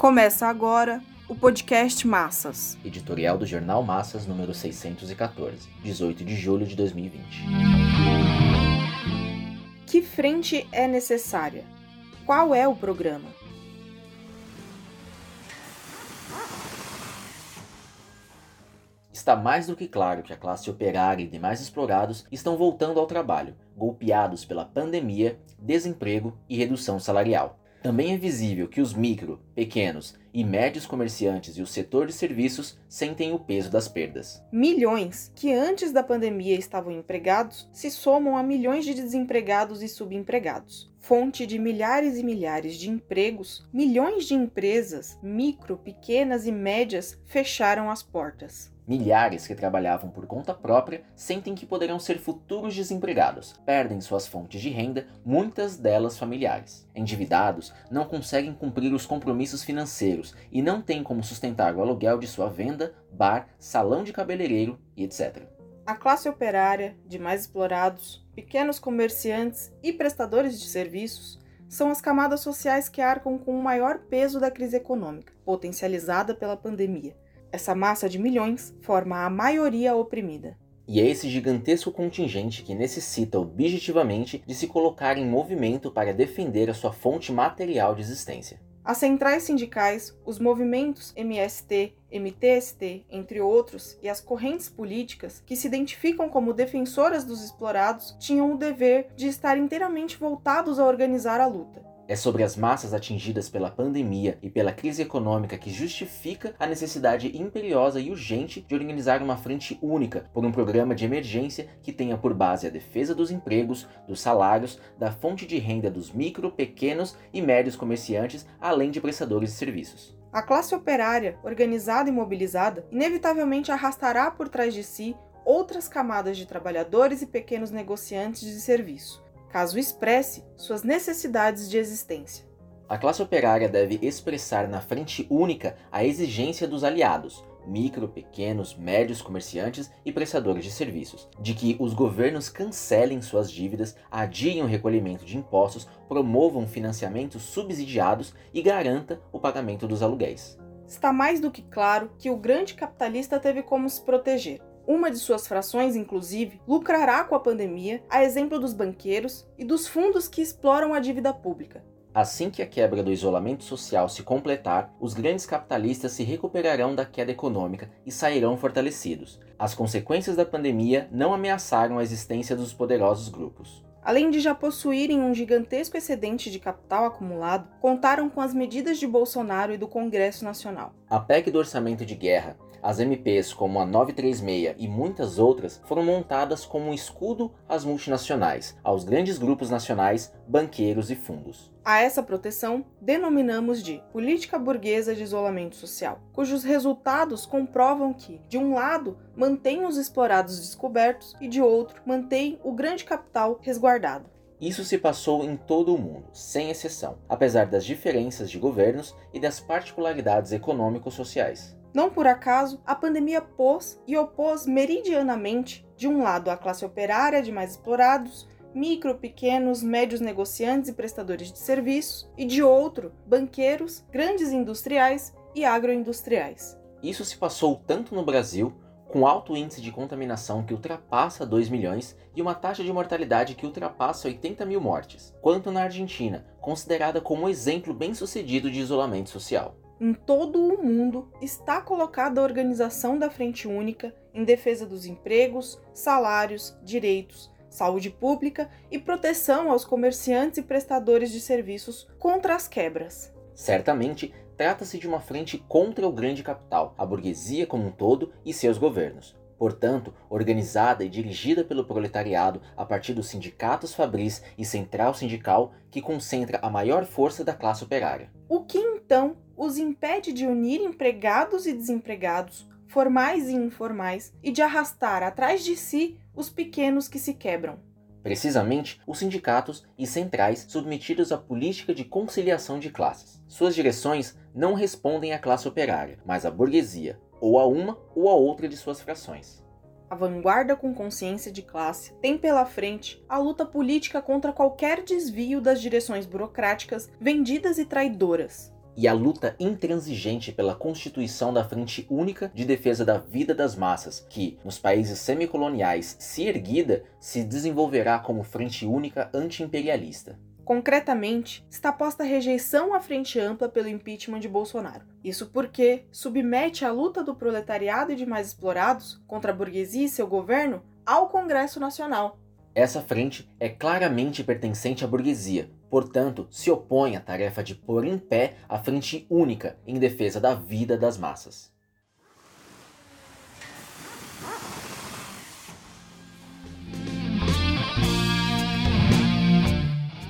Começa agora o podcast Massas. Editorial do Jornal Massas, número 614, 18 de julho de 2020. Que frente é necessária? Qual é o programa? Está mais do que claro que a classe operária e demais explorados estão voltando ao trabalho, golpeados pela pandemia, desemprego e redução salarial. Também é visível que os micro, pequenos e médios comerciantes e o setor de serviços sentem o peso das perdas. Milhões que antes da pandemia estavam empregados se somam a milhões de desempregados e subempregados. Fonte de milhares e milhares de empregos, milhões de empresas, micro, pequenas e médias, fecharam as portas. Milhares que trabalhavam por conta própria sentem que poderão ser futuros desempregados, perdem suas fontes de renda, muitas delas familiares. Endividados, não conseguem cumprir os compromissos financeiros e não têm como sustentar o aluguel de sua venda, bar, salão de cabeleireiro e etc. A classe operária, de mais explorados, pequenos comerciantes e prestadores de serviços são as camadas sociais que arcam com o maior peso da crise econômica, potencializada pela pandemia essa massa de milhões forma a maioria oprimida. E é esse gigantesco contingente que necessita objetivamente de se colocar em movimento para defender a sua fonte material de existência. As centrais sindicais, os movimentos MST, MTST, entre outros, e as correntes políticas que se identificam como defensoras dos explorados tinham o dever de estar inteiramente voltados a organizar a luta. É sobre as massas atingidas pela pandemia e pela crise econômica que justifica a necessidade imperiosa e urgente de organizar uma frente única por um programa de emergência que tenha por base a defesa dos empregos, dos salários, da fonte de renda dos micro, pequenos e médios comerciantes, além de prestadores de serviços. A classe operária, organizada e mobilizada, inevitavelmente arrastará por trás de si outras camadas de trabalhadores e pequenos negociantes de serviço, caso expresse suas necessidades de existência. A classe operária deve expressar na frente única a exigência dos aliados, micro, pequenos, médios comerciantes e prestadores de serviços, de que os governos cancelem suas dívidas, adiem o recolhimento de impostos, promovam financiamentos subsidiados e garanta o pagamento dos aluguéis. Está mais do que claro que o grande capitalista teve como se proteger uma de suas frações, inclusive, lucrará com a pandemia, a exemplo dos banqueiros e dos fundos que exploram a dívida pública. Assim que a quebra do isolamento social se completar, os grandes capitalistas se recuperarão da queda econômica e sairão fortalecidos. As consequências da pandemia não ameaçaram a existência dos poderosos grupos. Além de já possuírem um gigantesco excedente de capital acumulado, contaram com as medidas de Bolsonaro e do Congresso Nacional. A PEC do orçamento de guerra as MPs, como a 936 e muitas outras, foram montadas como um escudo às multinacionais, aos grandes grupos nacionais, banqueiros e fundos. A essa proteção denominamos de política burguesa de isolamento social, cujos resultados comprovam que, de um lado, mantém os explorados descobertos e, de outro, mantém o grande capital resguardado. Isso se passou em todo o mundo, sem exceção, apesar das diferenças de governos e das particularidades econômico-sociais. Não por acaso, a pandemia pôs e opôs meridianamente, de um lado, a classe operária de mais explorados, micro, pequenos, médios negociantes e prestadores de serviços, e de outro, banqueiros, grandes industriais e agroindustriais. Isso se passou tanto no Brasil, com alto índice de contaminação que ultrapassa 2 milhões e uma taxa de mortalidade que ultrapassa 80 mil mortes, quanto na Argentina, considerada como um exemplo bem sucedido de isolamento social em todo o mundo está colocada a organização da Frente Única em defesa dos empregos, salários, direitos, saúde pública e proteção aos comerciantes e prestadores de serviços contra as quebras. Certamente, trata-se de uma frente contra o grande capital, a burguesia como um todo e seus governos. Portanto, organizada e dirigida pelo proletariado a partir dos sindicatos fabris e central sindical que concentra a maior força da classe operária. O que então os impede de unir empregados e desempregados, formais e informais, e de arrastar atrás de si os pequenos que se quebram. Precisamente os sindicatos e centrais submetidos à política de conciliação de classes. Suas direções não respondem à classe operária, mas à burguesia, ou a uma ou a outra de suas frações. A vanguarda com consciência de classe tem pela frente a luta política contra qualquer desvio das direções burocráticas vendidas e traidoras e a luta intransigente pela constituição da Frente Única de Defesa da Vida das Massas, que, nos países semicoloniais, se erguida, se desenvolverá como Frente Única anti-imperialista. Concretamente, está posta a rejeição à frente ampla pelo impeachment de Bolsonaro. Isso porque submete a luta do proletariado e de mais explorados contra a burguesia e seu governo ao Congresso Nacional. Essa frente é claramente pertencente à burguesia, portanto, se opõe à tarefa de pôr em pé a frente única em defesa da vida das massas.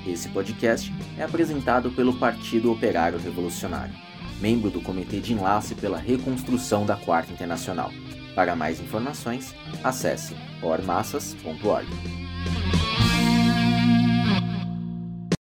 Esse podcast é apresentado pelo Partido Operário Revolucionário, membro do Comitê de Enlace pela Reconstrução da Quarta Internacional. Para mais informações, acesse ormassas.org.